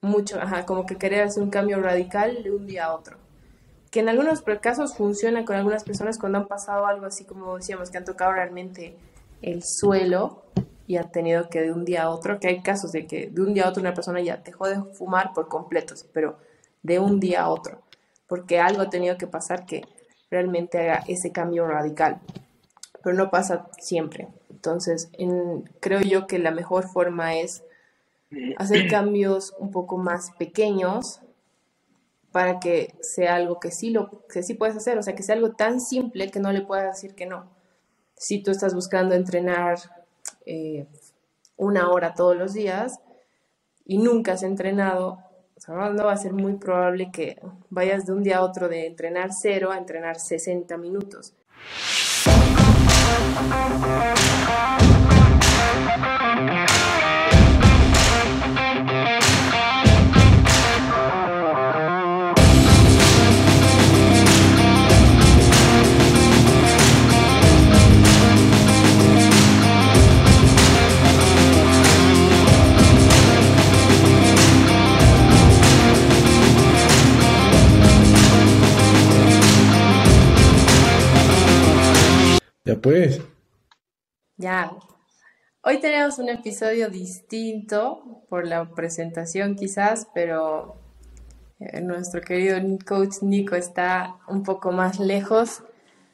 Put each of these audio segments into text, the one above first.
mucho, ajá, como que querer hacer un cambio radical de un día a otro. Que en algunos casos funciona con algunas personas cuando han pasado algo así como decíamos, que han tocado realmente el suelo y han tenido que de un día a otro, que hay casos de que de un día a otro una persona ya dejó de fumar por completo, pero de un día a otro, porque algo ha tenido que pasar que realmente haga ese cambio radical, pero no pasa siempre. Entonces, creo yo que la mejor forma es hacer cambios un poco más pequeños para que sea algo que sí, lo, que sí puedes hacer, o sea, que sea algo tan simple que no le puedas decir que no. Si tú estás buscando entrenar eh, una hora todos los días y nunca has entrenado, no va a ser muy probable que vayas de un día a otro de entrenar cero a entrenar 60 minutos. Ya pues. Ya. Hoy tenemos un episodio distinto por la presentación quizás, pero eh, nuestro querido coach Nico está un poco más lejos,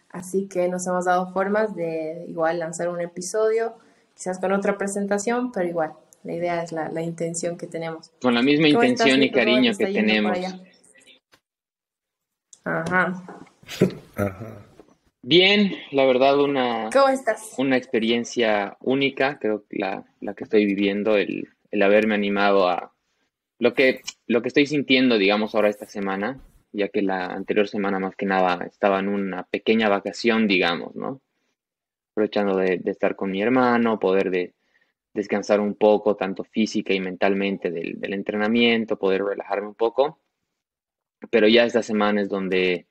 así que nos hemos dado formas de igual lanzar un episodio, quizás con otra presentación, pero igual, la idea es la, intención que tenemos. Con la misma intención y cariño que tenemos. Ajá. Ajá. Bien, la verdad, una, ¿Cómo estás? una experiencia única, creo que la, la que estoy viviendo, el, el, haberme animado a lo que, lo que estoy sintiendo, digamos, ahora esta semana, ya que la anterior semana más que nada estaba en una pequeña vacación, digamos, ¿no? Aprovechando de, de estar con mi hermano, poder de, descansar un poco, tanto física y mentalmente del, del entrenamiento, poder relajarme un poco. Pero ya esta semana es donde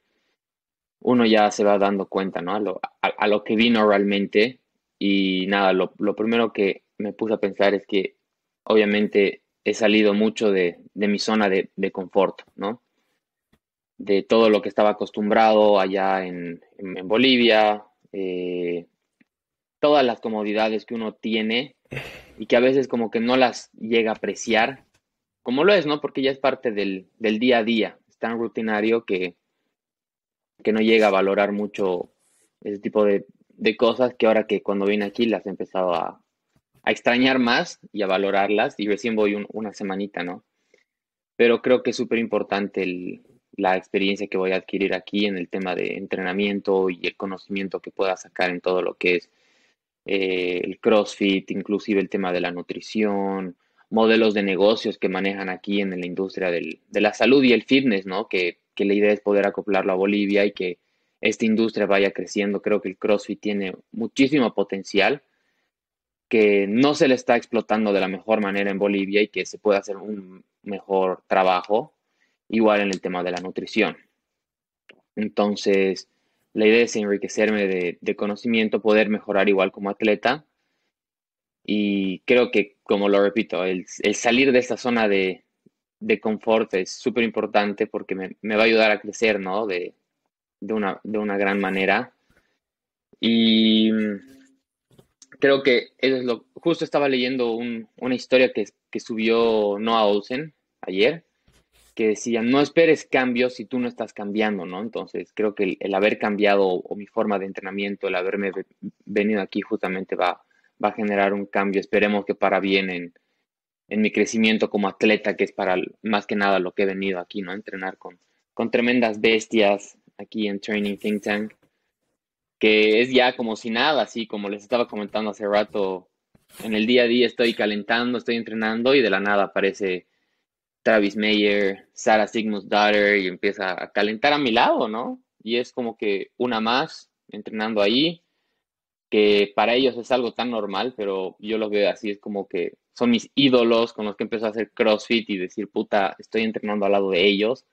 uno ya se va dando cuenta, ¿no? A lo, que vino realmente. Y nada, lo, primero que me puse a pensar es que obviamente he salido mucho de, mi zona de, confort, ¿no? De todo lo que estaba acostumbrado allá en, Bolivia, eh, todas las comodidades que uno tiene y que a veces como que no las llega a apreciar, como lo es, ¿no? Porque ya es parte del día a día, es tan rutinario que, que no llega a valorar mucho ese tipo de, de cosas que ahora que cuando vine aquí las he empezado a, a extrañar más y a valorarlas y recién voy un, una semanita, ¿no? Pero creo que es súper importante la experiencia que voy a adquirir aquí en el tema de entrenamiento y el conocimiento que pueda sacar en todo lo que es eh, el CrossFit, inclusive el tema de la nutrición, modelos de negocios que manejan aquí en la industria de la salud y el fitness, ¿no? Que que la idea es poder acoplarlo a Bolivia y que esta industria vaya creciendo. Creo que el CrossFit tiene muchísimo potencial que no se le está explotando de la mejor manera en Bolivia y que se puede hacer un mejor trabajo, igual en el tema de la nutrición. Entonces, la idea es enriquecerme de, conocimiento, poder mejorar igual como atleta. Y creo que, como lo repito, el salir de esta zona de, de confort es súper importante porque me, me, va a ayudar a crecer, ¿no? De, de, una, de una gran manera. Y creo que eso es lo. Justo estaba leyendo un, una historia que, que subió Noah Olsen ayer, que decía: No esperes cambios si tú no estás cambiando, ¿no? Entonces, creo que el, el haber cambiado o mi forma de entrenamiento, el haberme venido aquí, justamente va, va a generar un cambio. Esperemos que para bien en en mi crecimiento como atleta, que es para más que nada lo que he venido aquí, ¿no? Entrenar con, con tremendas bestias aquí en Training Think Tank, que es ya como si nada, así como les estaba comentando hace rato, en el día a día estoy calentando, estoy entrenando y de la nada aparece Travis Mayer, Sarah Sigmund's daughter y empieza a calentar a mi lado, ¿no? Y es como que una más entrenando ahí, que para ellos es algo tan normal, pero yo lo veo así, es como que son mis ídolos con los que empezó a hacer CrossFit y decir, puta, estoy entrenando al lado de ellos.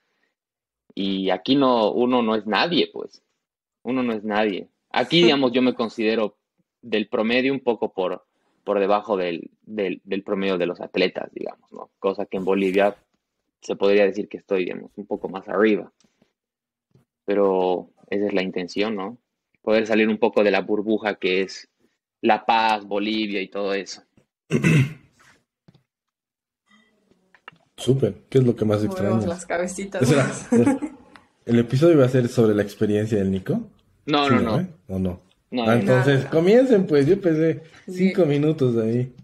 Y aquí no, uno no es nadie, pues. Uno no es nadie. Aquí, digamos, yo me considero del promedio un poco por, por debajo del, del, del promedio de los atletas, digamos, ¿no? Cosa que en Bolivia se podría decir que estoy, digamos, un poco más arriba. Pero esa es la intención, ¿no? Poder salir un poco de la burbuja que es La Paz, Bolivia y todo eso. Súper. ¿Qué es lo que más extrañas? las cabecitas. ¿El episodio va a ser sobre la experiencia del Nico? No, Sí, no, no. ¿eh? ¿O no? No, Ah, no. entonces, no. comiencen pues, yo pensé Sí. cinco minutos ahí.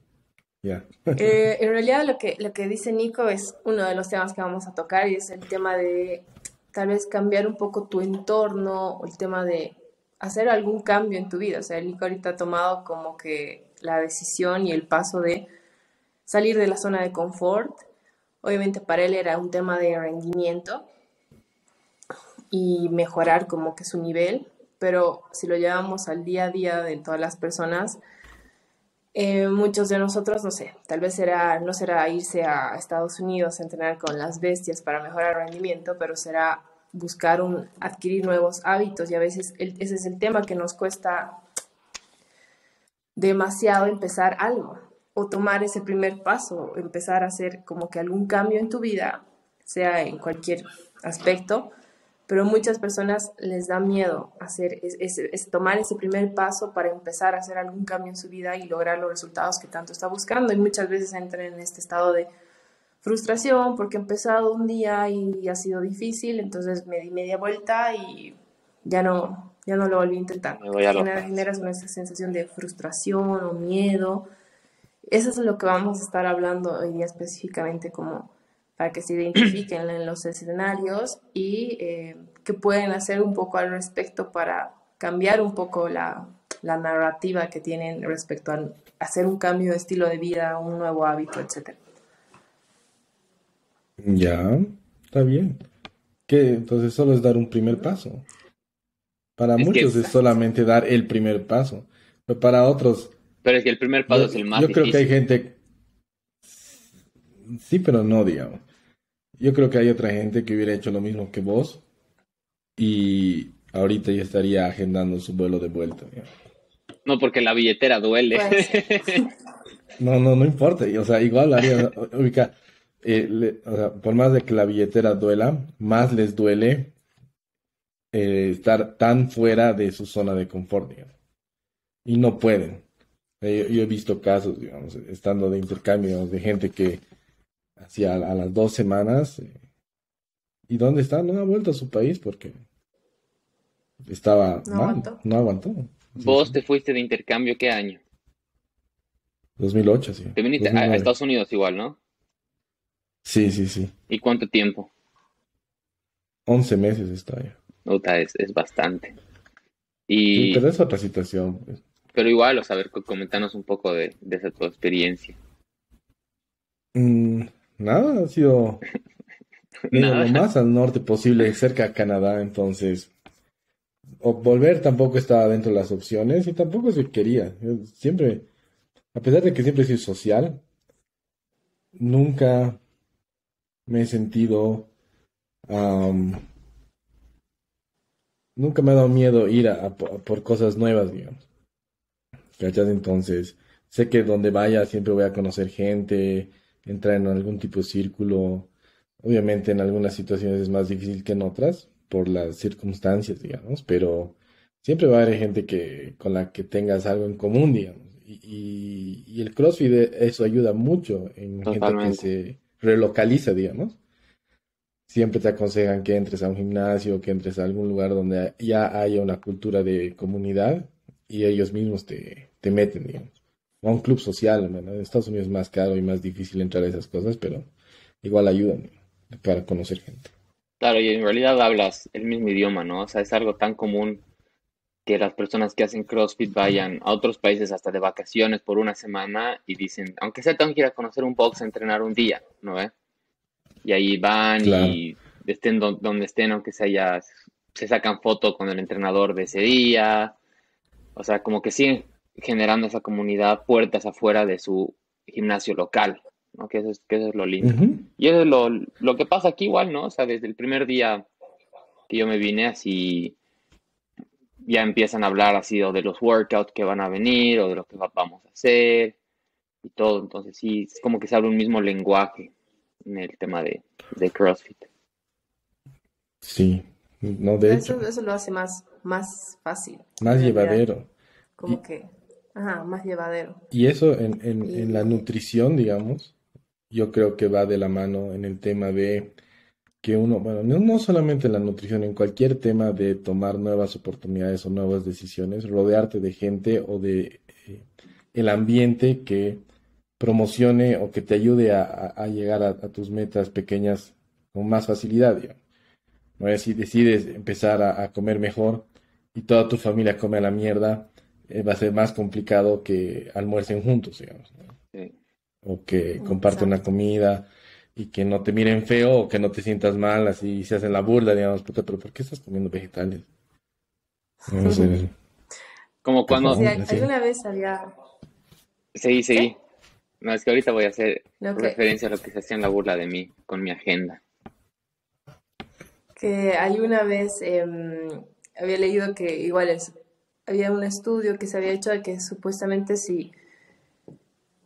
Ya. Eh, en realidad lo que, lo que dice Nico es uno de los temas que vamos a tocar y es el tema de tal vez cambiar un poco tu entorno o el tema de hacer algún cambio en tu vida. O sea, el Nico ahorita ha tomado como que la decisión y el paso de salir de la zona de confort. Obviamente para él era un tema de rendimiento y mejorar como que su nivel, pero si lo llevamos al día a día de todas las personas, eh, muchos de nosotros, no sé, tal vez será, no será irse a Estados Unidos a entrenar con las bestias para mejorar el rendimiento, pero será buscar un, adquirir nuevos hábitos y a veces el- ese es el tema que nos cuesta demasiado empezar algo o tomar ese primer paso, empezar a hacer como que algún cambio en tu vida, sea en cualquier aspecto, pero muchas personas les da miedo hacer es, es- es tomar ese primer paso para empezar a hacer algún cambio en su vida y lograr los resultados que tanto está buscando y muchas veces entran en este estado de frustración porque he empezado un día y ha sido difícil, entonces me di media vuelta y ya no, ya no lo volví a intentar. Me voy a generas una sensación de frustración o miedo. Eso es lo que vamos a estar hablando hoy día específicamente como para que se identifiquen en los escenarios y eh, que pueden hacer un poco al respecto para cambiar un poco la, la narrativa que tienen respecto a hacer un cambio de estilo de vida, un nuevo hábito, etc. Ya, está bien. ¿Qué? Entonces solo es dar un primer paso. Para Es que muchos es- solamente dar el primer paso. Pero para otros, Pero es que el primer paso yo, es el más yo creo que hay difícil. gente, sí, pero no, digamos. Yo creo que hay otra gente que hubiera hecho lo mismo que vos y ahorita ya estaría agendando su vuelo de vuelta. digamos. No, porque la billetera duele. Pues, No, no, no importa. O sea, igual haría, ubica, eh, le- o sea, por más de que la billetera duela, más les duele eh, estar tan fuera de su zona de confort, digamos. Y no pueden. Eh, yo, yo he visto casos, digamos, estando de intercambio, digamos, de gente que hacía a, las dos semanas, eh, ¿y dónde está? No ha vuelto a su país porque estaba No mal, aguantó. no aguantó. Sí, Vos sí. te fuiste de intercambio, ¿qué año? 2008, sí. Te viniste a, a 2009. Estados Unidos igual, ¿no? Sí, sí, sí. ¿Y cuánto tiempo? 11 meses está ya. Puta, es, es bastante. Sí, Y, pero es otra situación. pues. Pero igual, o sea, a ver, comentanos un poco de, de esa tu experiencia. Mm, nada, ha sido Nada. lo más al norte posible, cerca a Canadá, entonces o volver tampoco estaba dentro de las opciones y tampoco se quería. Yo siempre, a pesar de que siempre he sido social, nunca me he sentido, am, nunca me ha dado miedo ir a, a po- a por cosas nuevas, digamos. ¿Cachas? Entonces, sé que donde vaya siempre voy a conocer gente, entrar en algún tipo de círculo. Obviamente en algunas situaciones es más difícil que en otras por las circunstancias, digamos, pero siempre va a haber gente que con la que tengas algo en común, digamos. Y, y- y el CrossFit eh, eso ayuda mucho en gente que se relocaliza, digamos. Siempre te aconsejan que entres a un gimnasio, que entres a algún lugar donde ya haya una cultura de comunidad y ellos mismos te, te meten, digamos. O a un club social, en Estados Unidos es más caro y más difícil entrar a esas cosas, pero igual ayudan para conocer gente. Claro, y en realidad hablas el mismo idioma, ¿no? O sea, es algo tan común que las personas que hacen CrossFit vayan a otros países hasta de vacaciones por una semana y dicen, aunque sea tengo que ir a conocer un box, a entrenar un día, ¿no ve? Y ahí van Claro. y estén don- donde estén, aunque sea ya, se sacan foto con el entrenador de ese día. O sea, como que siguen generando esa comunidad puertas afuera de su gimnasio local, ¿no? Que eso es, que eso es lo lindo. Y eso es lo, lo que pasa aquí igual, ¿no? O sea, desde el primer día que yo me vine así, ya empiezan a hablar así o de los workouts que van a venir o de lo que va- vamos a hacer y todo. Entonces sí, es como que se habla un mismo lenguaje. en el tema de, de CrossFit. Sí, no, de Eso, hecho, eso lo hace más, más fácil. más llevadero. Como Y- que, ajá, más llevadero. Y eso en, en, Y- en la nutrición, digamos, yo creo que va de la mano en el tema de que uno, bueno, no, no solamente en la nutrición, en cualquier tema de tomar nuevas oportunidades o nuevas decisiones, rodearte de gente o de eh, el ambiente que promocione o que te ayude a, a- a llegar a, a tus metas pequeñas con más facilidad, digamos. ¿No? Si decides empezar a, a comer mejor y toda tu familia come a la mierda, eh, va a ser más complicado que almuercen juntos, digamos, ¿no? Sí. O que compartan una comida y que no te miren feo o que no te sientas mal, así se hacen la burla, digamos, puta, pero ¿por qué estás comiendo vegetales? No sé. Como cuando... Sí, Sí. alguna vez había... Seguí, seguí. No, es que ahorita voy a hacer que- referencia a lo que se hacían la burla de mí con mi agenda. que hay una vez em, había leído que igual es, había un estudio que se había hecho de que supuestamente si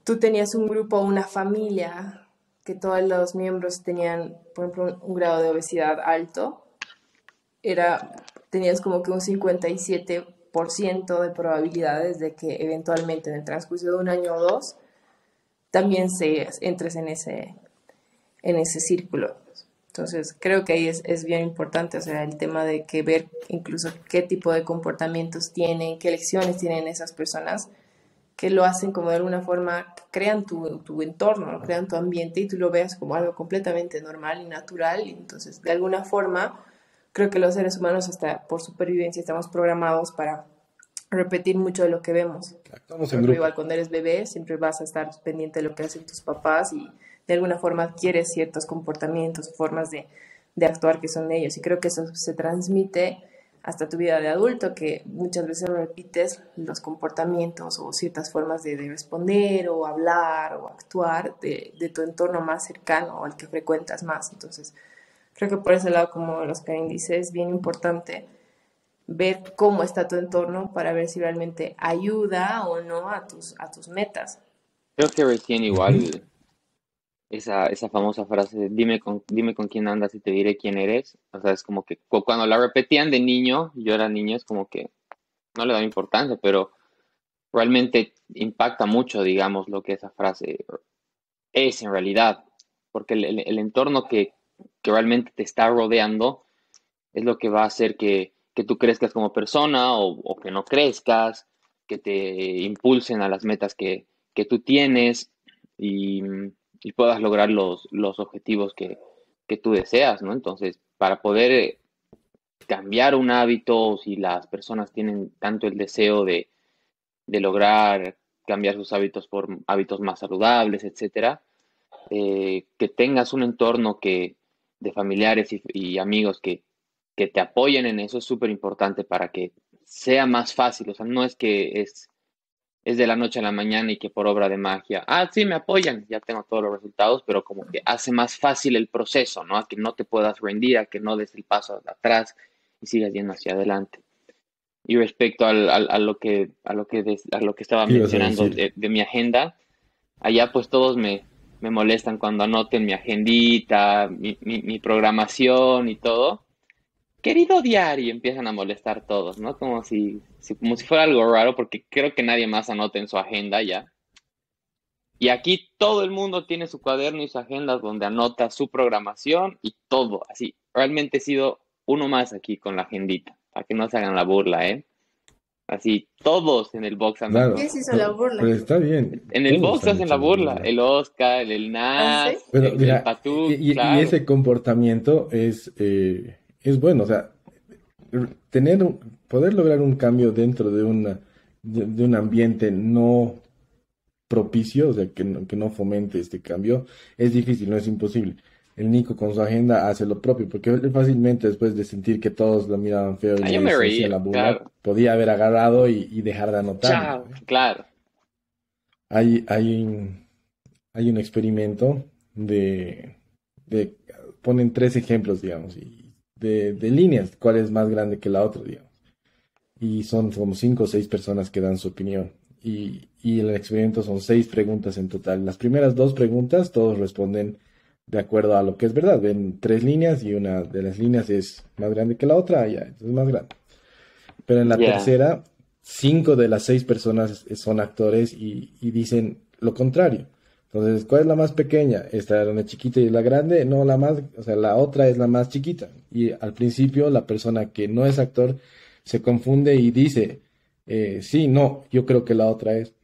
tú tenías un grupo o una familia que todos los miembros tenían, por ejemplo, un, un grado de obesidad alto, era, tenías como que un 57% de probabilidades de que eventualmente en el transcurso de un año o dos también se, entres en ese, en ese círculo. Entonces, creo que ahí es, es bien importante, o sea, el tema de que ver incluso qué tipo de comportamientos tienen, qué lecciones tienen esas personas, que lo hacen como de alguna forma, crean tu, tu entorno, crean tu ambiente y tú lo veas como algo completamente normal y natural. Y entonces, de alguna forma, creo que los seres humanos, hasta por supervivencia, estamos programados para repetir mucho de lo que vemos. Actuamos en grupo. igual cuando eres bebé, siempre vas a estar pendiente de lo que hacen tus papás y de alguna forma adquieres ciertos comportamientos, formas de, de actuar que son de ellos. Y creo que eso se transmite hasta tu vida de adulto, que muchas veces repites los comportamientos o ciertas formas de, de responder o hablar o actuar de, de, tu entorno más cercano o al que frecuentas más. Entonces, creo que por ese lado, como los Karen dice, es bien importante ver cómo está tu entorno para ver si realmente ayuda o no a tus, a tus metas. Creo que recién igual esa, esa famosa frase de dime con, dime con quién andas y te diré quién eres. O sea, es como que cu- cuando la repetían de niño, yo era niño, es como que no le da importancia, pero realmente impacta mucho, digamos, lo que esa frase es en realidad, porque el, el- el entorno que, que realmente te está rodeando es lo que va a hacer que, que tú crezcas como persona o, o que no crezcas, que te impulsen a las metas que, que tú tienes y, y puedas lograr los, los objetivos que, que tú deseas, ¿no? Entonces, para poder eh, cambiar un hábito, si las personas tienen tanto el deseo de, de lograr cambiar sus hábitos por hábitos más saludables, etcétera, eh, que tengas un entorno que, de familiares y, amigos que, que te apoyen en eso es súper importante para que sea más fácil. O sea, no es que es, es de la noche a la mañana y que por obra de magia, ah, sí, me apoyan, ya tengo todos los resultados, pero como que hace más fácil el proceso, ¿no? A que no te puedas rendir, a que no des el paso atrás y sigas yendo hacia adelante. Y respecto al, al, a lo que a lo que des, a lo que estaba ¿Qué ibas a mencionando de, de mi agenda, allá pues todos me, me molestan cuando anoten mi agendita, mi, mi, mi programación y todo. Querido diario, empiezan a molestar todos, ¿no? Como si, si- como si fuera algo raro, porque creo que nadie más anota en su agenda ya. Y aquí todo el mundo tiene su cuaderno y su agenda donde anota su programación y todo, así. Realmente he sido uno más aquí con la agendita, para que no se hagan la burla, ¿eh? Así, todos en el box andan Claro. ¿Quién se hizo la burla? Pero está bien. En el box han hacen la burla. El Oscar, el ¿Ah, Nas, sí? Pero el, mira, el Patú, y, y- y claro. ese comportamiento es, eh, es bueno, o sea, tener un- poder lograr un cambio dentro de una de, de un ambiente no propicio, o sea, que no, que no fomente este cambio, es difícil, no es imposible. El Nico con su agenda hace lo propio, porque fácilmente después de sentir que todos lo miraban feo y Ah, me reía, la burla, claro. podía haber agarrado y, y dejar de anotar. Chao, claro. Hay, hay, un- hay un experimento de, de- ponen tres ejemplos, digamos, y de, de líneas, cuál es más grande que la otra, digamos. Y son como cinco o seis personas que dan su opinión. Y, y el experimento son seis preguntas en total. Las primeras dos preguntas, todos responden de acuerdo a lo que es verdad. Ven tres líneas y una de las líneas es más grande que la otra, ya, es más grande. Pero en la tercera, cinco de las seis personas son actores y, y, dicen lo contrario. Entonces, ¿cuál es la más pequeña? Esta es la chiquita y la grande. No, la más, o sea, la otra es la más chiquita. Y al principio, la persona que no es actor se confunde y dice, eh, sí, no, yo creo que la otra es.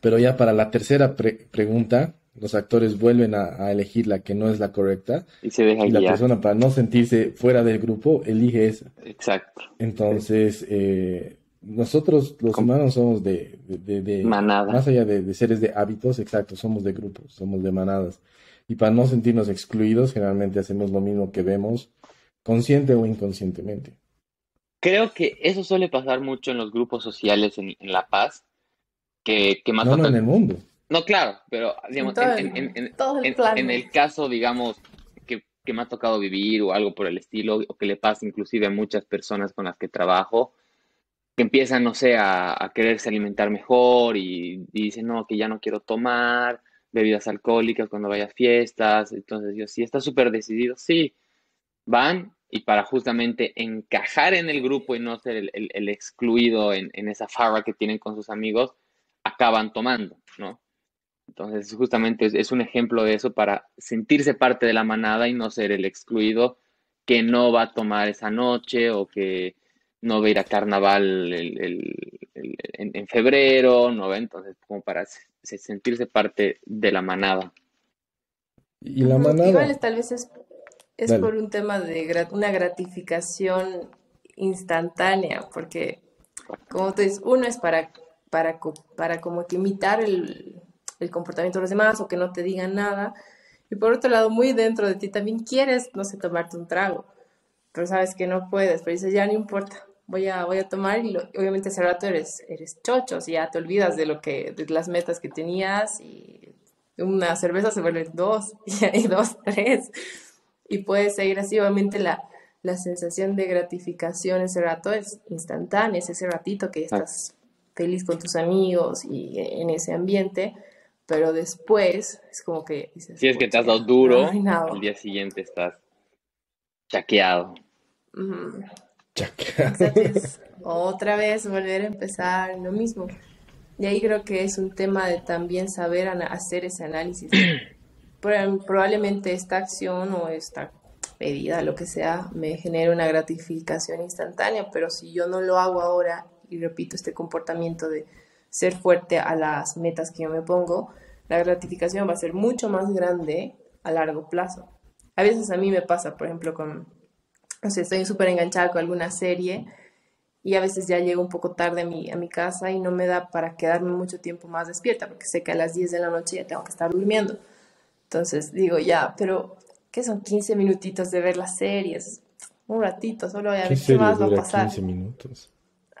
Pero ya para la tercera pregunta, los actores vuelven a, elegir la que no es la correcta. Y se deja Y la persona, para no sentirse fuera del grupo, elige esa. Exacto. Entonces, eh, nosotros los humanos somos de, de, manada. Más allá de, seres de hábitos, exacto, somos de grupos, somos de manadas. Y para no sentirnos excluidos, generalmente hacemos lo mismo que vemos, consciente o inconscientemente. Creo que eso suele pasar mucho en los grupos sociales en, La Paz, que, que más... No, no, en el mundo. No, claro, pero digamos, en, en, el caso, digamos, que, que, me ha tocado vivir o algo por el estilo, o que le pasa inclusive a muchas personas con las que trabajo, que empiezan, no sé, a, quererse alimentar mejor y, dicen, no, que ya no quiero tomar bebidas alcohólicas cuando vaya a fiestas. Entonces yo, sí, está súper decidido, sí, van y para justamente encajar en el grupo y no ser el, excluido en, esa farra que tienen con sus amigos, acaban tomando, ¿no? Entonces, justamente es, un ejemplo de eso para sentirse parte de la manada y no ser el excluido que no va a tomar esa noche o que no va a ir a carnaval en, febrero, ¿no? Entonces, como para sentirse parte de la manada. Y la manada. Igual tal vez es, es por un tema de una gratificación instantánea, porque como tú dices, uno es para, para, para como que imitar el, el comportamiento de los demás o que no te digan nada. Y por otro lado, muy dentro de ti también quieres, no sé, tomarte un trago, pero sabes que no puedes, pero dices, ya no importa, voy a, voy a tomar y obviamente ese rato eres, eres chocho, si ya te olvidas de lo que, de las metas que tenías y una cerveza se vuelve dos y dos, tres. Y puedes seguir así, obviamente la, la sensación de gratificación ese rato es instantánea, es ese ratito que estás feliz con tus amigos y en ese ambiente, pero después es como que dices, si es que te has dado duro, al día siguiente estás chaqueado. Otra vez volver a empezar lo mismo. Y ahí creo que es un tema de también saber hacer ese análisis. Probablemente esta acción o esta pedida, lo que sea, me genere una gratificación instantánea, pero si yo no lo hago ahora y repito este comportamiento de ser fuerte a las metas que yo me pongo, la gratificación va a ser mucho más grande a largo plazo. A veces a mí me pasa, por ejemplo, con, no sé, estoy súper enganchada con alguna serie y a veces ya llego un poco tarde a mi, a mi casa y no me da para quedarme mucho tiempo más despierta porque sé que a las 10 de la noche ya tengo que estar durmiendo. Entonces digo, ya, pero ¿qué son 15 minutitos de ver las series? Un ratito, solo voy a ver qué, más va a pasar. 15 minutos.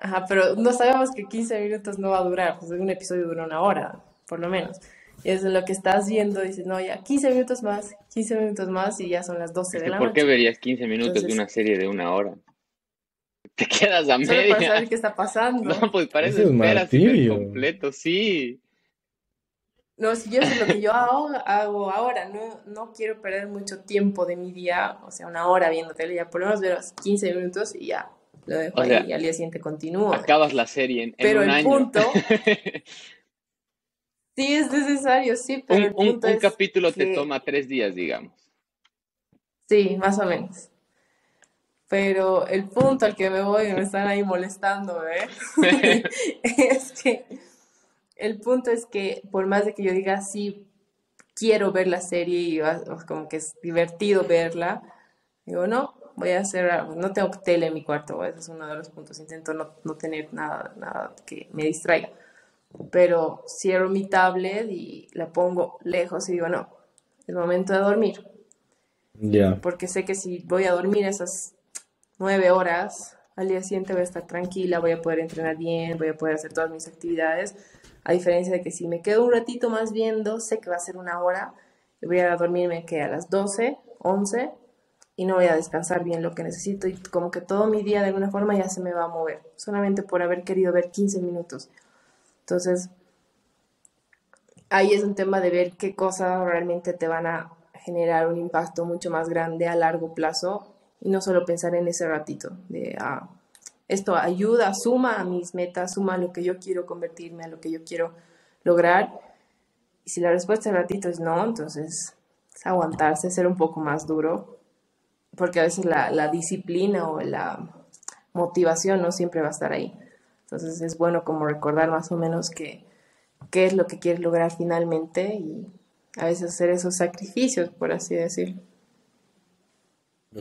Ajá, pero no sabemos que 15 minutos no va a durar, pues un episodio dura una hora, por lo menos. Es lo que estás viendo, dices, no, ya 15 minutos más, 15 minutos más y ya son las 12 de la ¿Por qué verías 15 minutos de una serie de una hora? Te quedas a media. para saber qué está pasando. No, pues parece esperas completo, sí. No, si yo es lo que yo hago, hago ahora, no, no quiero perder mucho tiempo de mi día, o sea, una hora viendo tele, ya por lo menos ver 15 minutos y ya lo dejo ahí y al día siguiente continúo. Acabas la serie en, Pero un el punto Sí, es necesario, sí, pero un, capítulo te toma tres días, digamos. Sí, más o menos. Pero el punto al que me voy, me están ahí molestando, ¿eh? es que el punto es que por más de que yo diga sí, quiero ver la serie y como que es divertido verla, digo, no, voy a hacer, no tengo tele en mi cuarto, ese es uno de los puntos, intento no, no tener nada, nada que me distraiga pero cierro mi tablet y la pongo lejos y digo, no, es momento de dormir. Ya. Porque sé que si voy a dormir esas nueve horas, al día siguiente voy a estar tranquila, voy a poder entrenar bien, voy a poder hacer todas mis actividades. A diferencia de que si me quedo un ratito más viendo, sé que va a ser una hora, y voy a dormirme que a las 12, 11 y no voy a descansar bien lo que necesito y como que todo mi día de alguna forma ya se me va a mover, solamente por haber querido ver 15 minutos. Entonces, ahí es un tema de ver qué cosas realmente te van a generar un impacto mucho más grande a largo plazo y no solo pensar en ese ratito de ah, esto ayuda, suma a mis metas, suma a lo que yo quiero convertirme, a lo que yo quiero lograr. Y si la respuesta del ratito es no, entonces es aguantarse, ser un poco más duro, porque a veces la disciplina o la motivación no siempre va a estar ahí. Entonces es bueno como recordar más o menos que, qué es lo que quieres lograr finalmente y a veces hacer esos sacrificios, por así decirlo.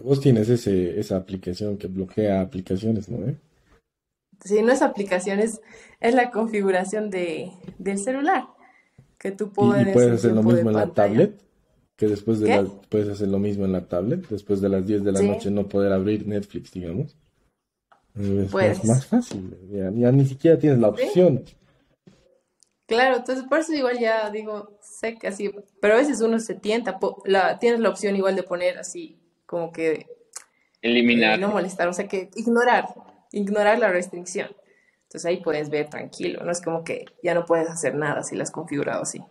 Vos tienes ese, esa aplicación que bloquea aplicaciones, ¿no? ¿Eh? Sí, no es aplicaciones, es la configuración de, del celular. Que tú puedes, ¿Y, puedes hacer lo mismo en la tablet? Que después de la, puedes hacer lo mismo en la tablet, después de las 10 de la noche no poder abrir Netflix, digamos. Es más, fácil, ya, ni siquiera tienes la opción. Claro, entonces por eso igual ya digo, sé que así, pero a veces uno se tienta, la, tienes la opción igual de poner así, como que... Eliminar. Eh, no molestar, o sea que ignorar, ignorar la restricción. Entonces ahí puedes ver tranquilo, no es como que ya no puedes hacer nada si la has configurado así.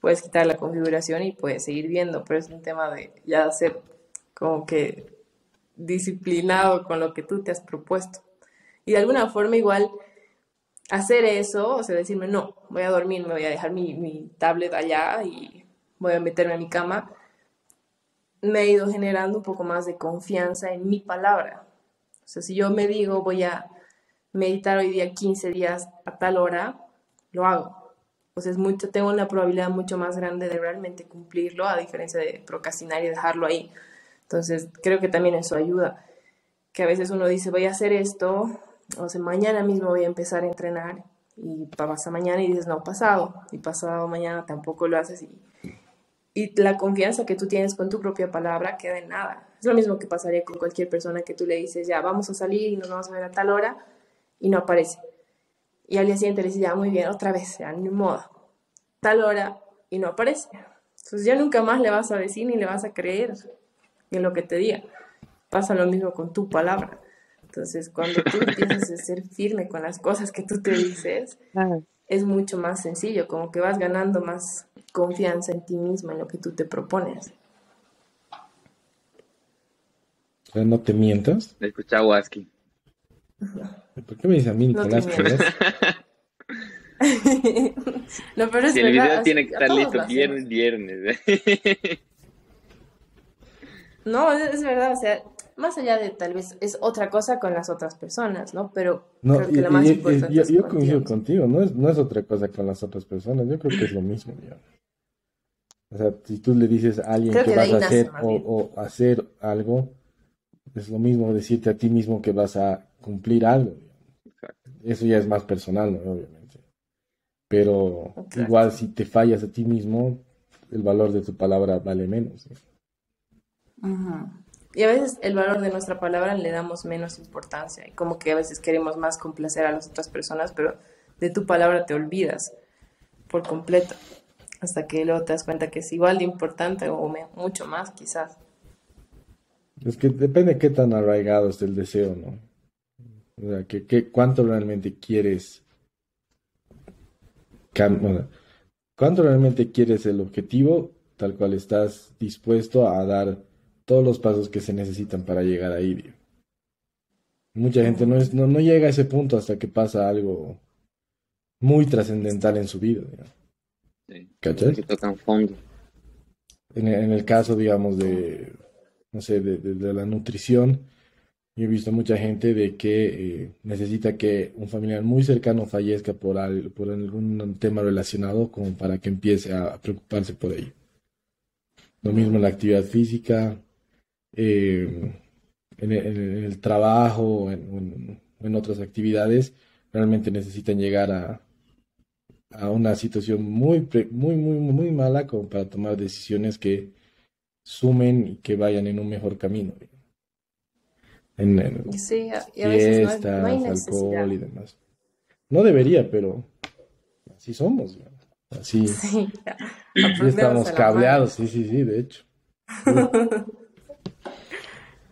Puedes quitar la configuración y puedes seguir viendo, pero es un tema de ya ser como que disciplinado con lo que tú te has propuesto. Y de alguna forma igual hacer eso, o sea, decirme, no, voy a dormir, me voy a dejar mi, mi tablet allá y voy a meterme a mi cama, me ha ido generando un poco más de confianza en mi palabra. O sea, si yo me digo, voy a meditar hoy día 15 días a tal hora, lo hago. O sea, es mucho, tengo una probabilidad mucho más grande de realmente cumplirlo, a diferencia de procrastinar y dejarlo ahí. Entonces, creo que también eso ayuda. Que a veces uno dice, voy a hacer esto, o sea, mañana mismo voy a empezar a entrenar, y pasa mañana y dices, no, pasado, y pasado mañana tampoco lo haces, y, y la confianza que tú tienes con tu propia palabra queda en nada. Es lo mismo que pasaría con cualquier persona que tú le dices, ya, vamos a salir y nos vamos a ver a tal hora, y no aparece. Y al día siguiente le dices, ya, muy bien, otra vez, ya, ni modo, tal hora, y no aparece. Entonces ya nunca más le vas a decir ni le vas a creer en lo que te diga. Pasa lo mismo con tu palabra. Entonces, cuando tú empiezas a ser firme con las cosas que tú te dices, es mucho más sencillo, como que vas ganando más confianza en ti misma, en lo que tú te propones. ¿No te mientas? Escucha Waski. ¿Por qué me dices a mí, Nicolás? No, pero es el video tiene que estar listo viernes, viernes. No, es, verdad, o sea, más allá de tal vez es otra cosa con las otras personas, ¿no? Pero creo que la más importante yo, yo coincido contigo, no es, no es otra cosa con las otras personas, yo creo que es lo mismo, digamos. O sea, si tú le dices a alguien que, vas a hacer o, hacer algo, es lo mismo decirte a ti mismo que vas a cumplir algo. Eso ya es más personal, ¿no? obviamente. Pero igual si te fallas a ti mismo, el valor de tu palabra vale menos. ¿sí? Y a veces el valor de nuestra palabra le damos menos importancia y como que a veces queremos más complacer a las otras personas, pero de tu palabra te olvidas por completo hasta que luego te das cuenta que es igual de importante o mucho más quizás. Es que depende de qué tan arraigado es el deseo, ¿no? O sea, que, cuánto realmente quieres cuánto realmente quieres el objetivo tal cual estás dispuesto a dar todos los pasos que se necesitan para llegar ahí. Mucha gente no, es, no, no, llega a ese punto hasta que pasa algo muy trascendental en su vida. Sí, Que tocan fondo. En, en, el caso, digamos, de, no sé, de, de, la nutrición, yo he visto mucha gente de que eh, necesita que un familiar muy cercano fallezca por, por algún tema relacionado como para que empiece a preocuparse por ello. Lo mismo en la actividad física, eh, en, el, trabajo o en, otras actividades, realmente necesitan llegar a, a una situación muy, muy, muy, muy mala como para tomar decisiones que sumen y que vayan en un mejor camino. En, sí, y a veces no hay, alcohol y demás. No debería, pero así somos. Así, estamos cableados, sí, sí, sí, de hecho.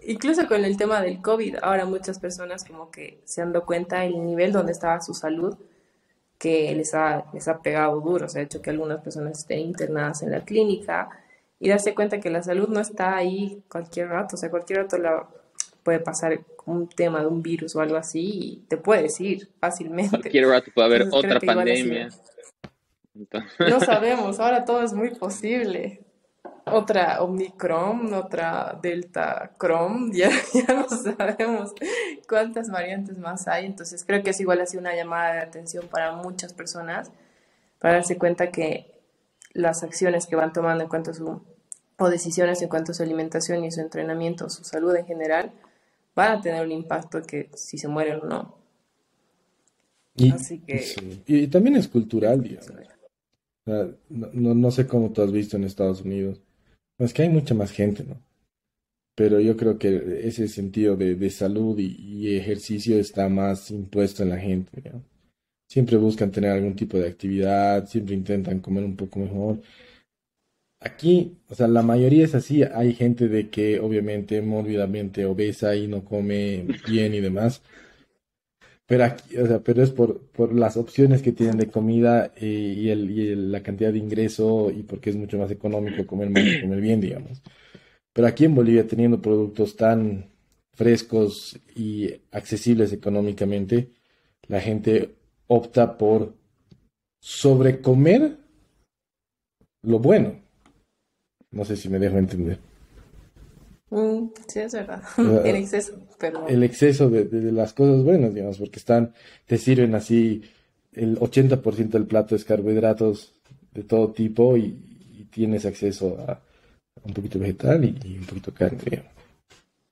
incluso con el tema del COVID, ahora muchas personas como que se han dado cuenta el nivel donde estaba su salud, que les ha, les ha pegado duro, o sea, ha hecho que algunas personas estén internadas en la clínica y darse cuenta que la salud no está ahí cualquier rato, o sea, cualquier rato la puede pasar un tema de un virus o algo así y te puedes ir fácilmente. Cualquier rato puede haber otra pandemia. No sabemos, ahora todo es muy posible. Otra Omicron, otra Delta Chrome, ya, ya no sabemos cuántas variantes más hay. Entonces creo que es igual así una llamada de atención para muchas personas, para darse cuenta que las acciones que van tomando en cuanto a su, o decisiones en cuanto a su alimentación y su entrenamiento, su salud en general, van a tener un impacto que si se mueren o no. Y, Así que... y también es cultural, digamos. no, no, sé cómo tú has visto en Estados Unidos. Es que hay mucha más gente, ¿no? Pero yo creo que ese sentido de, de salud y, y, ejercicio está más impuesto en la gente. ¿no? Siempre buscan tener algún tipo de actividad, siempre intentan comer un poco mejor. Aquí, o sea, la mayoría es así. Hay gente de que obviamente mórbidamente obesa y no come bien y demás. Pero aquí, o sea, pero es por, por las opciones que tienen de comida eh, y, el, y la cantidad de ingreso y porque es mucho más económico comer mal que comer bien, digamos. Pero aquí en Bolivia, teniendo productos tan frescos y accesibles económicamente, la gente opta por sobrecomer lo bueno. No sé si me dejo entender. Mm, sí, es verdad. el exceso. El exceso de, las cosas buenas, digamos, porque están, te sirven así, el 80% del plato es carbohidratos de todo tipo y, tienes acceso a, un poquito vegetal y, un poquito de carne, digamos.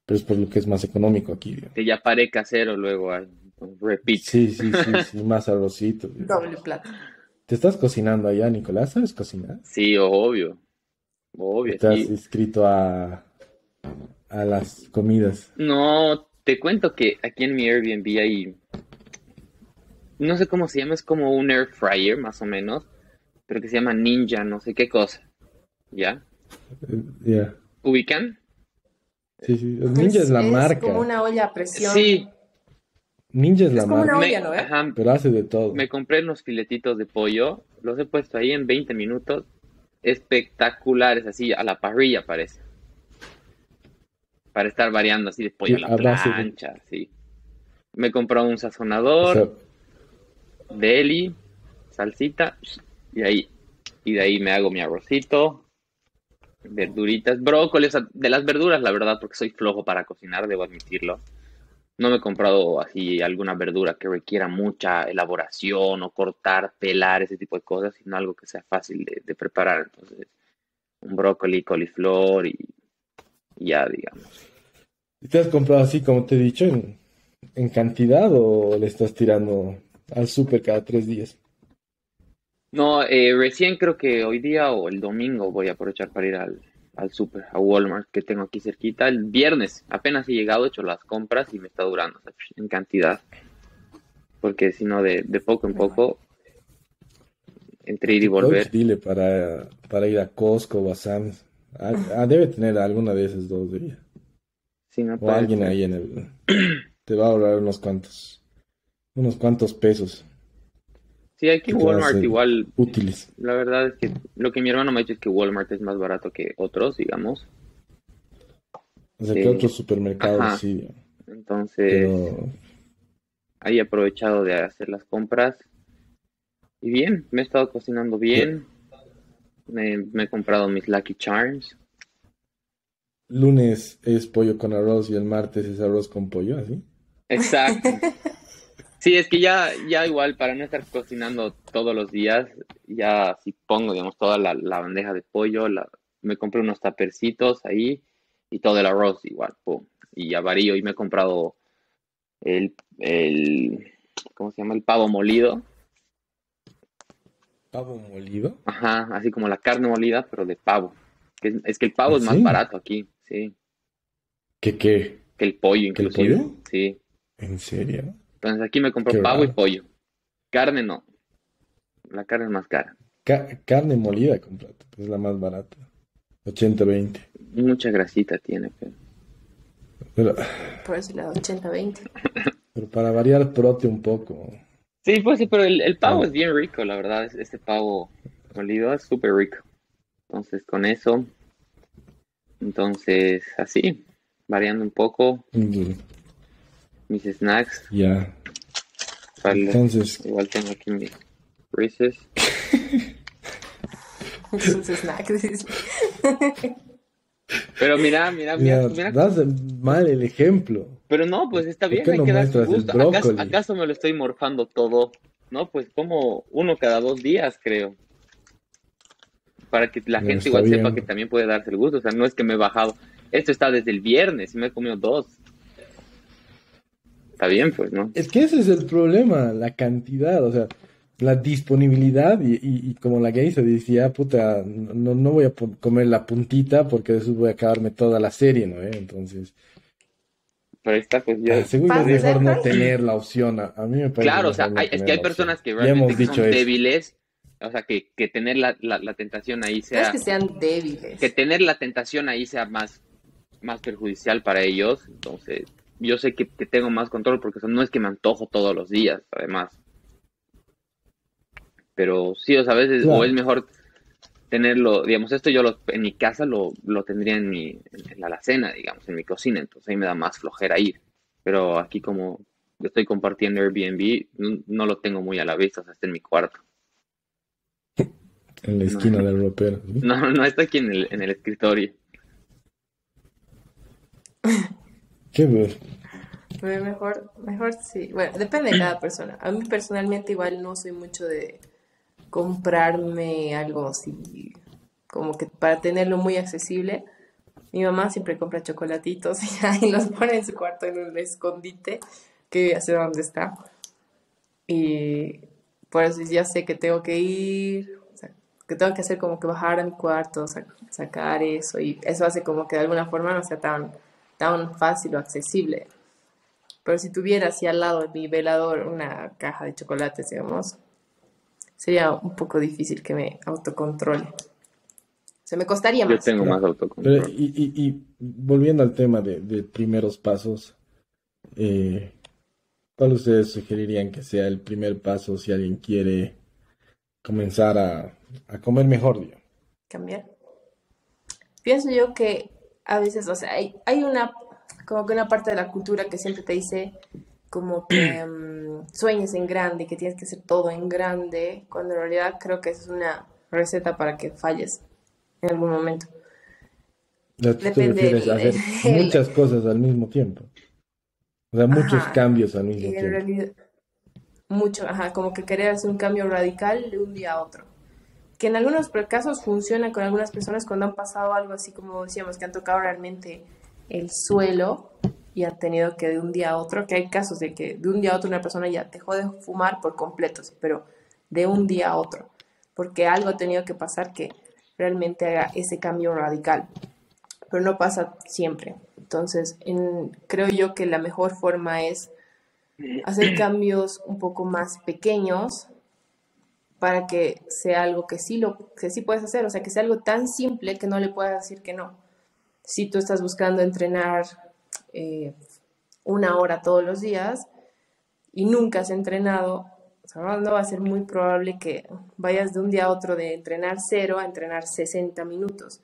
Pero es por lo que es más económico aquí, Que ya pare casero luego hay. Repeat. Sí, sí, sí, sí, más arrocito. Doble plato. ¿Te estás cocinando allá, Nicolás? ¿Sabes cocinar? Sí, obvio. Obvio. ¿Estás inscrito a, a las comidas? No, te cuento que aquí en mi Airbnb hay. No sé cómo se llama, es como un air fryer, más o menos. Pero que se llama Ninja, no sé qué cosa. ¿Ya? Ya. ¿Ubican? Sí, sí. Ninja es, la marca. Es como una olla a presión. Sí, Ninja es, la como marca. Una olla, ¿no, eh? pero hace de todo. Me compré unos filetitos de pollo, los he puesto ahí en 20 minutos. Espectaculares, así, a la parrilla parece. Para estar variando así de pollo a la plancha, sí. Me compró un sazonador, deli, salsita, y ahí. Y de ahí me hago mi arrocito, verduritas, brócolis, de las verduras, la verdad, porque soy flojo para cocinar, debo admitirlo no me he comprado así alguna verdura que requiera mucha elaboración o cortar, pelar, ese tipo de cosas, sino algo que sea fácil de, preparar. Entonces, un brócoli, coliflor y, ya, digamos. ¿Y te has comprado así, como te he dicho, en, en cantidad o le estás tirando al súper cada tres días? No, eh, recién creo que hoy día o el domingo voy a aprovechar para ir al, al super, a Walmart que tengo aquí cerquita. El viernes apenas he llegado, he hecho las compras y me está durando en cantidad. Porque si no, de, poco en poco, entre ir y volver. dile para, para ir a Costco o a Sam's. Ah, ah, debe tener alguna de esas dos días. o alguien ahí en el... Te va a ahorrar unos cuantos, unos cuantos pesos. Sí, aquí Walmart igual. Útiles. La verdad es que lo que mi hermano me ha dicho es que Walmart es más barato que otros, digamos. O sea, que otros supermercados, sí. Entonces, ahí he aprovechado de hacer las compras. Y bien, me he estado cocinando bien. Me, me he comprado mis Lucky Charms. Lunes es pollo con arroz y el martes es arroz con pollo, ¿así? Exacto. Sí, es que ya, ya igual, para no estar cocinando todos los días, ya si pongo, digamos, toda la, bandeja de pollo, la, me compré unos tapercitos ahí y todo el arroz igual, pum. Y ya varío y me he comprado el, el, ¿cómo se llama? El pavo molido. ¿Pavo molido? Ajá, así como la carne molida, pero de pavo. Es, que el pavo ¿Ah, es más barato aquí, sí. ¿Qué qué? Que el pollo, inclusive. ¿El pollo? Sí. ¿En serio? Entonces aquí me compro pavo y pollo. Carne no. La carne es más cara. carne molida comprate, es la más barata. 80-20. Mucha grasita tiene, pero. Por eso la 80-20. Pero para variar, prote un poco. Sí, pues sí, pero el, pavo es bien rico, la verdad. Este pavo molido es súper rico. Entonces con eso Entonces, así, variando un poco mis snacks. Ya. Entonces. Igual tengo aquí mis Reese's. Sus snacks. Pero mira, mira, mira, mira. Das mal el ejemplo. Pero no, pues está bien, hay que dar gusto. ¿Acaso, ¿Acaso, me lo estoy morfando todo? No, pues como uno cada dos días, creo. Para que la gente igual sepa que también puede darse el gusto. O sea, no es que me he bajado. Esto está desde el viernes y me he comido dos. Está bien, pues, ¿no? Es que ese es el problema, la cantidad, o sea, la disponibilidad y, como la que hizo, decía, puta, no, no voy a comer la puntita porque eso voy a acabarme toda la serie, ¿no? Entonces... Pero está, pues yo... Ah, seguro es mejor no tener la opción, a, mí me parece... Claro, o sea, es que hay personas que realmente son débiles, o sea, que, que tener la, la, tentación ahí sea... Es que sean débiles. Que tener la tentación ahí sea más, más perjudicial para ellos, entonces yo sé que, tengo más control porque no es que me antojo todos los días, además. Pero sí, o sea, a veces, o es mejor tenerlo, digamos, esto yo lo, en mi casa lo, lo tendría en, mi, en la alacena, digamos, en mi cocina, entonces ahí me da más flojera ir. Pero aquí como estoy compartiendo Airbnb, no, lo tengo muy a la vista, o sea, está en mi cuarto. En la esquina del ropero. No, no, está aquí en el, en el escritorio. Qué bueno. Mejor, mejor sí. Bueno, depende de cada persona. A mí personalmente igual no soy mucho de comprarme algo así, como que para tenerlo muy accesible. Mi mamá siempre compra chocolatitos y los pone en su cuarto en un escondite que ya sé dónde está. Y por eso ya sé que tengo que ir, que tengo que hacer como que bajar a mi cuarto, sacar eso y eso hace como que de alguna forma no sea tan tan fácil o accesible. Pero si tuviera así al lado de mi velador una caja de chocolates, digamos, sería un poco difícil que me autocontrole. Se me costaría más. Yo tengo más autocontrol. y, volviendo al tema de, primeros pasos, eh, ¿cuál ustedes sugerirían que sea el primer paso si alguien quiere comenzar a, a comer mejor? Digamos? Cambiar. Pienso yo que a veces, o sea, hay, hay una, como que una parte de la cultura que siempre te dice como que mm, sueñes en grande, que tienes que hacer todo en grande, cuando en realidad creo que es una receta para que falles en algún momento. Depende de hacer muchas cosas al mismo tiempo. O sea, muchos cambios al mismo tiempo. Realidad, mucho, ajá, como que querer hacer un cambio radical de un día a otro que en algunos casos funciona con algunas personas cuando han pasado algo así como decíamos, que han tocado realmente el suelo y han tenido que de un día a otro, que hay casos de que de un día a otro una persona ya dejó de fumar por completo, pero de un día a otro, porque algo ha tenido que pasar que realmente haga ese cambio radical, pero no pasa siempre. Entonces, creo yo que la mejor forma es hacer cambios un poco más pequeños para que sea algo que sí, lo, que sí puedes hacer, o sea, que sea algo tan simple que no le puedas decir que no. Si tú estás buscando entrenar eh, una hora todos los días y nunca has entrenado, no va a ser muy probable que vayas de un día a otro de entrenar cero a entrenar 60 minutos.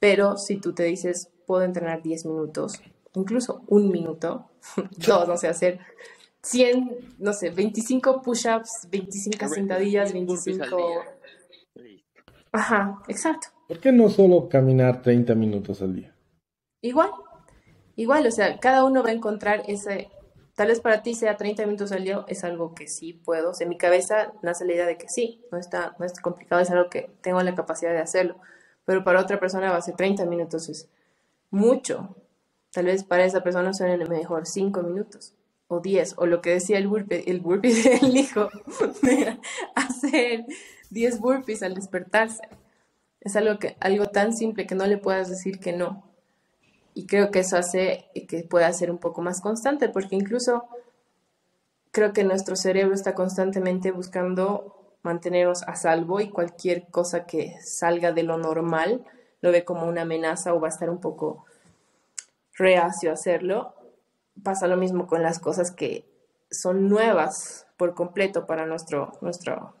Pero si tú te dices, puedo entrenar 10 minutos, incluso un minuto, dos, no sé, hacer 100, no sé, 25 push-ups, 25 sentadillas, 25... Ajá, exacto. ¿Por qué no solo caminar 30 minutos al día? Igual, igual, o sea, cada uno va a encontrar ese, tal vez para ti sea 30 minutos al día, es algo que sí puedo, o sea, en mi cabeza nace la idea de que sí, no está, no es complicado, es algo que tengo la capacidad de hacerlo, pero para otra persona va a ser 30 minutos, es mucho, tal vez para esa persona suene mejor 5 minutos, o 10, o lo que decía el burpee, el burpee del hijo, hacer 10 burpees al despertarse. Es algo, que, algo tan simple que no le puedas decir que no. Y creo que eso hace que pueda ser un poco más constante, porque incluso creo que nuestro cerebro está constantemente buscando mantenernos a salvo y cualquier cosa que salga de lo normal lo ve como una amenaza o va a estar un poco reacio a hacerlo pasa lo mismo con las cosas que son nuevas por completo para nuestro, nuestra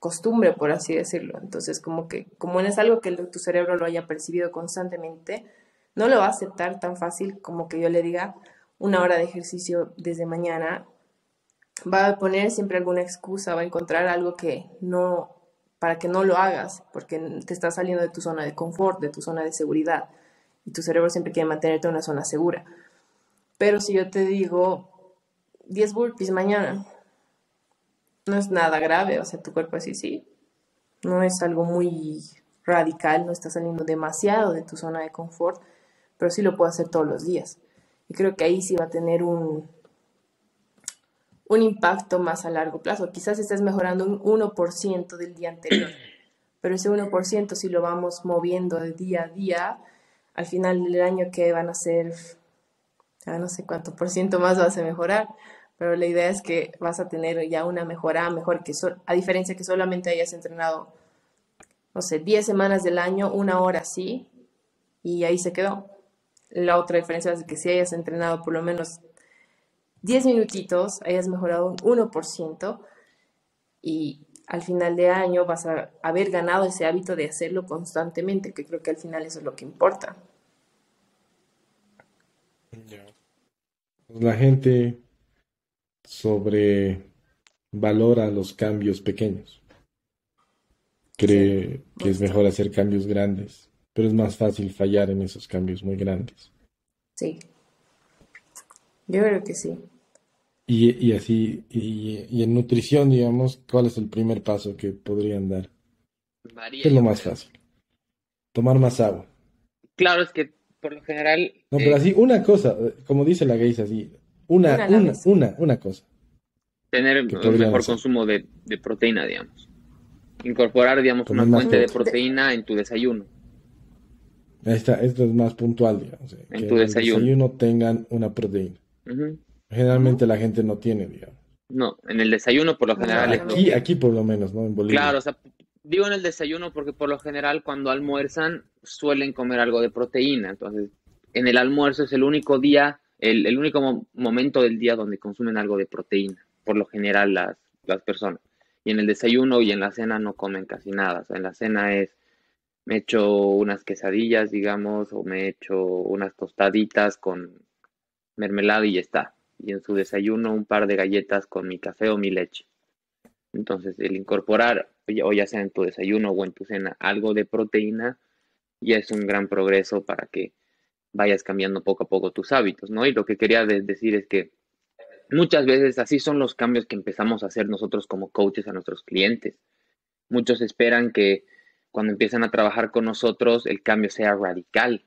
costumbre, por así decirlo. Entonces, como que, como es algo que tu cerebro lo haya percibido constantemente, no lo va a aceptar tan fácil como que yo le diga una hora de ejercicio desde mañana. Va a poner siempre alguna excusa, va a encontrar algo que no, para que no lo hagas, porque te estás saliendo de tu zona de confort, de tu zona de seguridad, y tu cerebro siempre quiere mantenerte en una zona segura. Pero si yo te digo 10 burpees mañana, no es nada grave, o sea, tu cuerpo así, sí, no es algo muy radical, no está saliendo demasiado de tu zona de confort, pero sí lo puedo hacer todos los días. Y creo que ahí sí va a tener un, un impacto más a largo plazo. Quizás estés mejorando un 1% del día anterior, pero ese 1% si lo vamos moviendo de día a día, al final del año que van a ser, no sé cuánto por ciento más vas a mejorar, pero la idea es que vas a tener ya una mejora mejor que a diferencia que solamente hayas entrenado, no sé, 10 semanas del año, una hora sí, y ahí se quedó. La otra diferencia es que si hayas entrenado por lo menos 10 minutitos, hayas mejorado un 1% y al final de año vas a haber ganado ese hábito de hacerlo constantemente, que creo que al final eso es lo que importa. La gente sobrevalora los cambios pequeños. Cree que es mejor hacer cambios grandes, pero es más fácil fallar en esos cambios muy grandes. Sí, yo creo que sí. Y, así, y, en nutrición, digamos, ¿cuál es el primer paso que podrían dar? ¿Qué es lo más fácil? Tomar más agua. Claro, es que por lo general. No, pero eh, así, una cosa, como dice la Gays, así, una, una, una, una, cosa. Tener un mejor consumo de, proteína, digamos. Incorporar, digamos, una fuente de proteína en tu desayuno. Esta, esto es más puntual, digamos. Eh, en tu desayuno. En el desayuno tengan una proteína. Generalmente la gente no tiene, digamos. No, en el desayuno por lo general. Aquí, aquí por lo menos, ¿no? En Bolivia. Claro, o sea, digo en el desayuno porque por lo general cuando almuerzan suelen comer algo de proteína. Entonces, en el almuerzo es el único día, el, el único momento del día donde consumen algo de proteína, por lo general las, las personas. Y en el desayuno y en la cena no comen casi nada. O sea, en la cena es, me echo unas quesadillas, digamos, o me echo unas tostaditas con mermelada y ya está y en su desayuno un par de galletas con mi café o mi leche. Entonces, el incorporar, o ya sea en tu desayuno o en tu cena, algo de proteína, ya es un gran progreso para que vayas cambiando poco a poco tus hábitos, ¿no? Y lo que quería decir es que muchas veces así son los cambios que empezamos a hacer nosotros como coaches a nuestros clientes. Muchos esperan que cuando empiezan a trabajar con nosotros el cambio sea radical,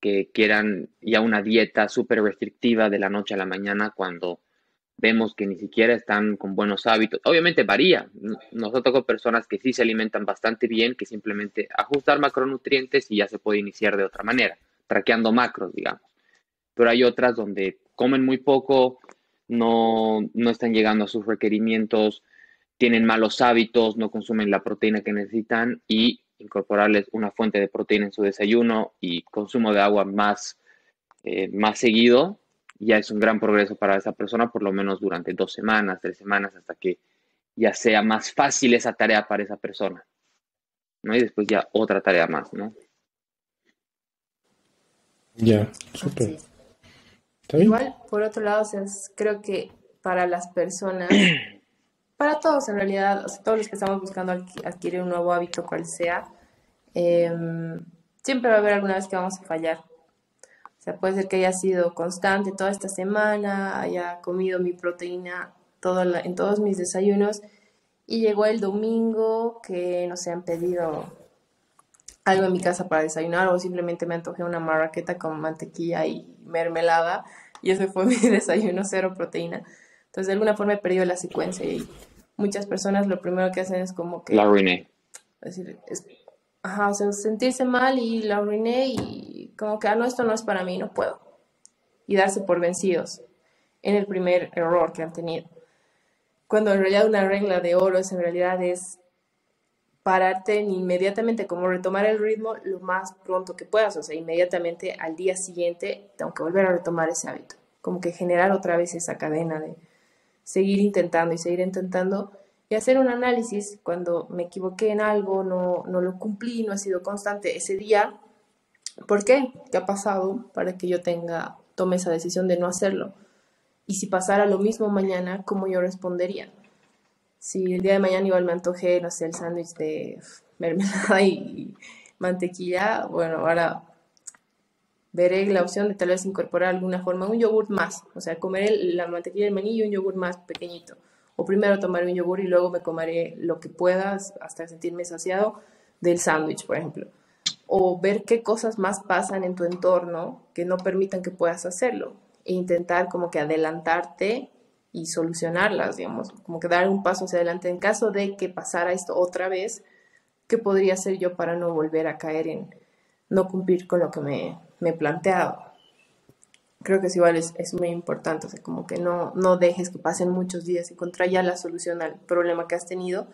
que quieran ya una dieta súper restrictiva de la noche a la mañana cuando vemos que ni siquiera están con buenos hábitos. Obviamente varía. Nosotros con personas que sí se alimentan bastante bien, que simplemente ajustar macronutrientes y ya se puede iniciar de otra manera, traqueando macros, digamos. Pero hay otras donde comen muy poco, no, no están llegando a sus requerimientos, tienen malos hábitos, no consumen la proteína que necesitan y incorporarles una fuente de proteína en su desayuno y consumo de agua más, eh, más seguido, ya es un gran progreso para esa persona, por lo menos durante dos semanas, tres semanas, hasta que ya sea más fácil esa tarea para esa persona. ¿no? Y después ya otra tarea más, ¿no? Ya, súper. Igual, por otro lado, creo que para las personas para todos en realidad, todos los que estamos buscando adquirir un nuevo hábito, cual sea, em, siempre va a haber alguna vez que vamos a fallar. O sea, puede ser que haya sido constante toda esta semana, haya comido mi proteína en todos mis desayunos y llegó el domingo que no se han pedido algo en mi casa para desayunar o simplemente me antojé una marraqueta con mantequilla y mermelada y ese fue mi desayuno cero proteína. Entonces, de alguna forma he perdido la secuencia y muchas personas lo primero que hacen es como que... La arruiné. decir, ajá, o sea, sentirse mal y la arruiné y como que, ah, no, esto no es para mí, no puedo. Y darse por vencidos en el primer error que han tenido. Cuando en realidad una regla de oro es en realidad es pararte inmediatamente, como retomar el ritmo lo más pronto que puedas, o sea, inmediatamente al día siguiente tengo que volver a retomar ese hábito, como que generar otra vez esa cadena de, seguir intentando y seguir intentando y hacer un análisis cuando me equivoqué en algo, no, no lo cumplí, no ha sido constante ese día, ¿Por qué? ¿Qué ha pasado para que yo tenga, tome esa decisión de no hacerlo? Y si pasara lo mismo mañana, ¿cómo yo respondería? Si el día de mañana igual me antojé, no sé, el sándwich de mermelada y mantequilla, bueno, ahora veré la opción de tal vez incorporar alguna forma un yogur más, o sea, comeré la mantequilla del maní y un yogur más pequeñito. O primero tomaré un yogur y luego me comeré lo que pueda hasta sentirme saciado del sándwich, por ejemplo. O ver qué cosas más pasan en tu entorno que no permitan que puedas hacerlo. E intentar como que adelantarte y solucionarlas, digamos, como que dar un paso hacia adelante en caso de que pasara esto otra vez, ¿qué podría hacer yo para no volver a caer en no cumplir con lo que me, me he planteado. Creo que es igual es, es muy importante, o sea, como que no, no dejes que pasen muchos días y encontrar ya la solución al problema que has tenido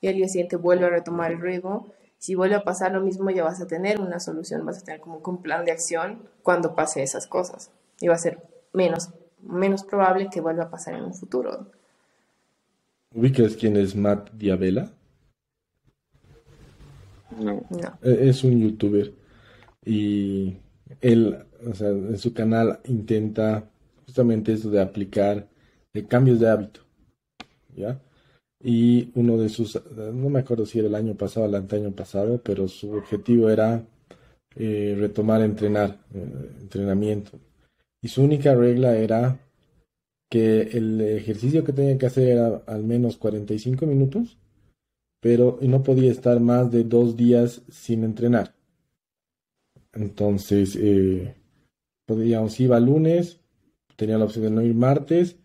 y al día siguiente vuelve a retomar el ritmo. Si vuelve a pasar lo mismo, ya vas a tener una solución, vas a tener como un plan de acción cuando pase esas cosas y va a ser menos, menos probable que vuelva a pasar en un futuro. ¿Ubicas quién es Matt Diabela? No. No. E, Es un youtuber y él, o sea, en su canal intenta justamente eso de aplicar de cambios de hábito, ¿ya? Y uno de sus, no me acuerdo si era el año pasado o el anteaño pasado, pero su objetivo era eh, retomar entrenar, eh, entrenamiento. Y su única regla era que el ejercicio que tenía que hacer era al menos 45 minutos, pero no podía estar más de dos días sin entrenar. Entonces, eh, podríamos, iba lunes, tenía la opción de no ir martes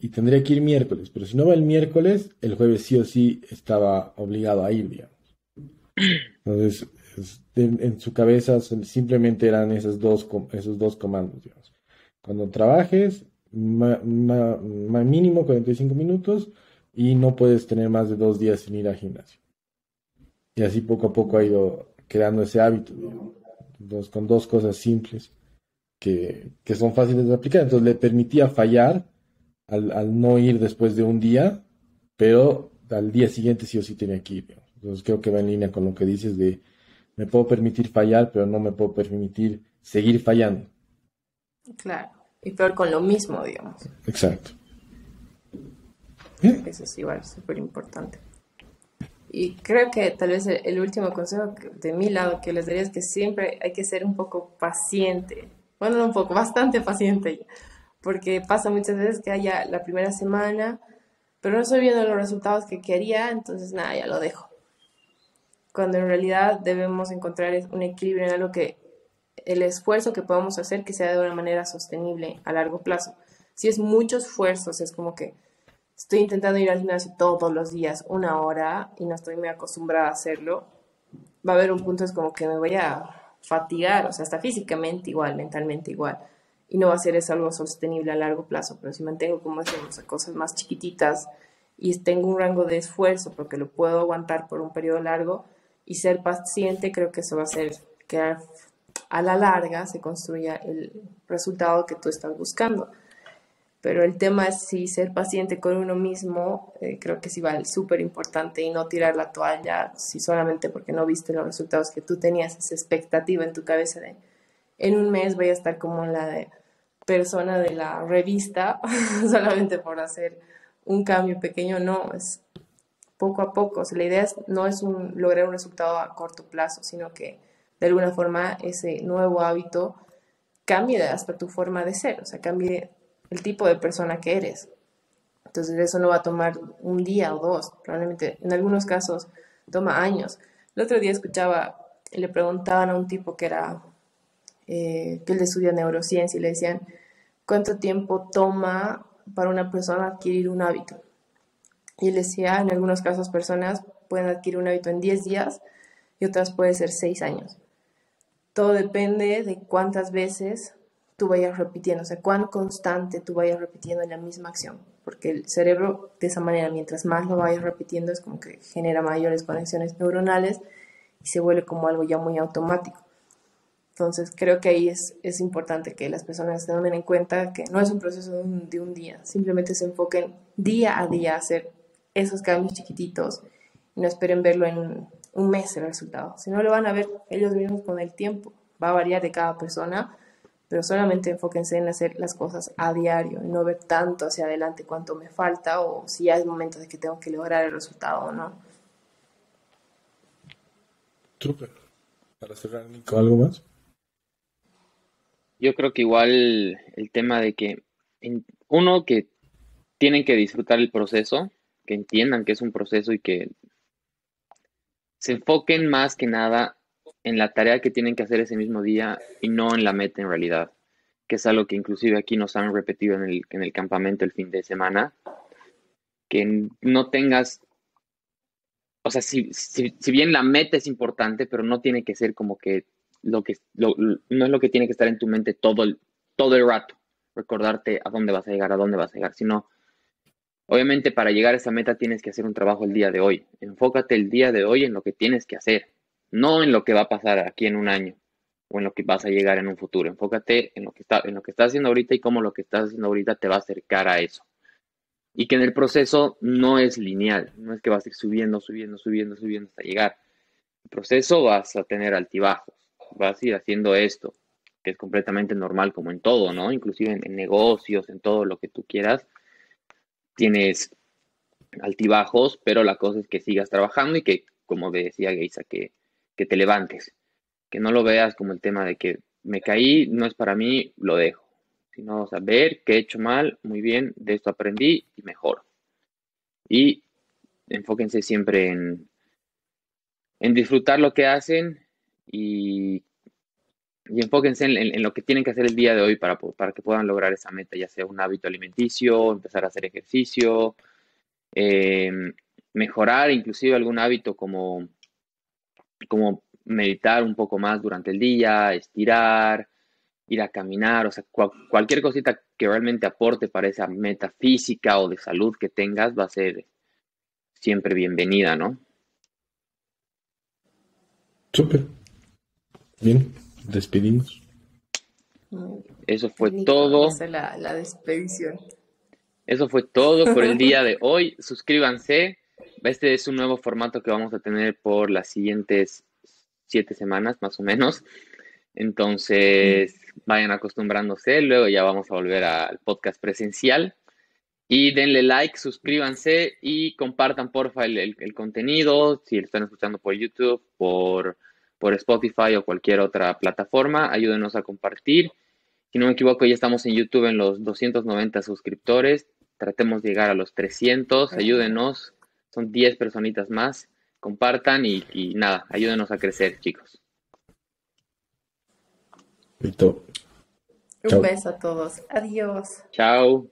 y tendría que ir miércoles, pero si no va el miércoles, el jueves sí o sí estaba obligado a ir, digamos. Entonces, es- en, su cabeza simplemente eran esos dos, esos dos comandos, digamos. Cuando trabajes, ma- mínimo 45 minutos y no puedes tener más de dos días sin ir al gimnasio. Y así poco a poco ha ido creando ese hábito, digamos. Entonces, con dos cosas simples que, que son fáciles de aplicar. Entonces, le permitía fallar al, al no ir después de un día, pero al día siguiente sí o sí tenía que ir. digamos. Entonces, creo que va en línea con lo que dices de me puedo permitir fallar, pero no me puedo permitir seguir fallando. Claro. Y peor con lo mismo, digamos. Exacto. Eso es igual, súper importante. Y creo que tal vez el, el último consejo que- de mi lado que les daría es que siempre hay que ser un poco paciente. Bueno, no un poco, bastante paciente. Porque pasa muchas veces que haya la primera semana, pero no estoy viendo los resultados que quería, entonces nada, ya lo dejo. Cuando en realidad debemos encontrar un equilibrio en algo que el esfuerzo que podamos hacer que sea de una manera sostenible a largo plazo. Si es mucho esfuerzo, es como que estoy intentando ir al gimnasio todos los días, una hora, y no estoy muy acostumbrada a hacerlo, va a haber un punto es como que me voy a fatigar, o sea, hasta físicamente igual, mentalmente igual, y no va a ser eso algo sostenible a largo plazo, pero si mantengo, como decimos, cosas más chiquititas y tengo un rango de esfuerzo porque lo puedo aguantar por un periodo largo y ser paciente, creo que eso va a hacer que a la larga se construya el resultado que tú estás buscando. Pero el tema es si ser paciente con uno mismo, eh, creo que es igual súper importante y no tirar la toalla si solamente porque no viste los resultados que tú tenías, esa expectativa en tu cabeza de en un mes voy a estar como la persona de la revista, solamente por hacer un cambio pequeño, no, es poco a poco. La idea es- no es un, lograr un resultado a corto plazo, sino que de alguna forma ese nuevo hábito cambie hasta tu forma de ser, o sea, cambie el tipo de persona que eres. Entonces eso no va a tomar un día o dos, probablemente en algunos casos toma años. El otro día escuchaba, le preguntaban a un tipo que era, eh, que él estudia neurociencia y le decían, ¿cuánto tiempo toma para una persona adquirir un hábito? Y él decía, en algunos casos personas pueden adquirir un hábito en 10 días y otras puede ser 6 años. Todo depende de cuántas veces tú vayas repitiendo, o sea, cuán constante tú vayas repitiendo la misma acción, porque el cerebro de esa manera, mientras más lo vayas repitiendo, es como que genera mayores conexiones neuronales y se vuelve como algo ya muy automático. Entonces, creo que ahí es, es importante que las personas se tomen en cuenta que no es un proceso de un, de un día, simplemente se enfoquen día a día a hacer esos cambios chiquititos y no esperen verlo en un mes el resultado, si no lo van a ver ellos mismos con el tiempo, va a variar de cada persona, pero solamente enfóquense en hacer las cosas a diario y no ver tanto hacia adelante cuánto me falta o si ya es momento de que tengo que lograr el resultado o no. Súper. Para cerrar, Nico, ¿algo más? Yo creo que igual el tema de que uno que tienen que disfrutar el proceso, que entiendan que es un proceso y que se enfoquen más que nada en la tarea que tienen que hacer ese mismo día y no en la meta en realidad, que es algo que inclusive aquí nos han repetido en el, en el campamento el fin de semana, que no tengas, o sea, si, si, bien la meta es importante, pero no tiene que ser como que lo que, no es lo que tiene que estar en tu mente todo el, todo el rato, recordarte a dónde vas a llegar, a dónde vas a llegar, sino Obviamente para llegar a esa meta tienes que hacer un trabajo el día de hoy. Enfócate el día de hoy en lo que tienes que hacer, no en lo que va a pasar aquí en un año o en lo que vas a llegar en un futuro. Enfócate en lo que, está, en lo que estás haciendo ahorita y cómo lo que estás haciendo ahorita te va a acercar a eso. Y que en el proceso no es lineal, no es que vas a ir subiendo, subiendo, subiendo, subiendo hasta llegar. El proceso vas a tener altibajos, vas a ir haciendo esto, que es completamente normal como en todo, ¿no? Inclusive en negocios, en todo lo que tú quieras tienes altibajos, pero la cosa es que sigas trabajando y que, como decía Geisa, que, que te levantes, que no lo veas como el tema de que me caí, no es para mí, lo dejo, sino saber que he hecho mal, muy bien, de esto aprendí y mejor. Y enfóquense siempre en, en disfrutar lo que hacen y y enfóquense en, lo que tienen que hacer el día de hoy para, para que puedan lograr esa meta, ya sea un hábito alimenticio, empezar a hacer ejercicio, em, mejorar inclusive algún hábito como, como meditar un poco más durante el día, estirar, ir a caminar, o sea, cualquier cosita que realmente aporte para esa meta física o de salud que tengas va a ser siempre bienvenida, ¿no? Súper. Bien despedimos. Eso fue todo. La, la despedición. Eso fue todo por el día de hoy. Suscríbanse. Este es un nuevo formato que vamos a tener por las siguientes siete semanas, más o menos. Entonces, vayan acostumbrándose. Luego ya vamos a volver al podcast presencial. Y denle like, suscríbanse y compartan porfa el, el contenido. Si lo están escuchando por YouTube, por por Spotify o cualquier otra plataforma. Ayúdenos a compartir. Si no me equivoco, ya estamos en YouTube en los 290 suscriptores. Tratemos de llegar a los 300. Ayúdenos. Son 10 personitas más. Compartan y, y nada, ayúdenos a crecer, chicos. Listo. Un beso a todos. Adiós. Chao.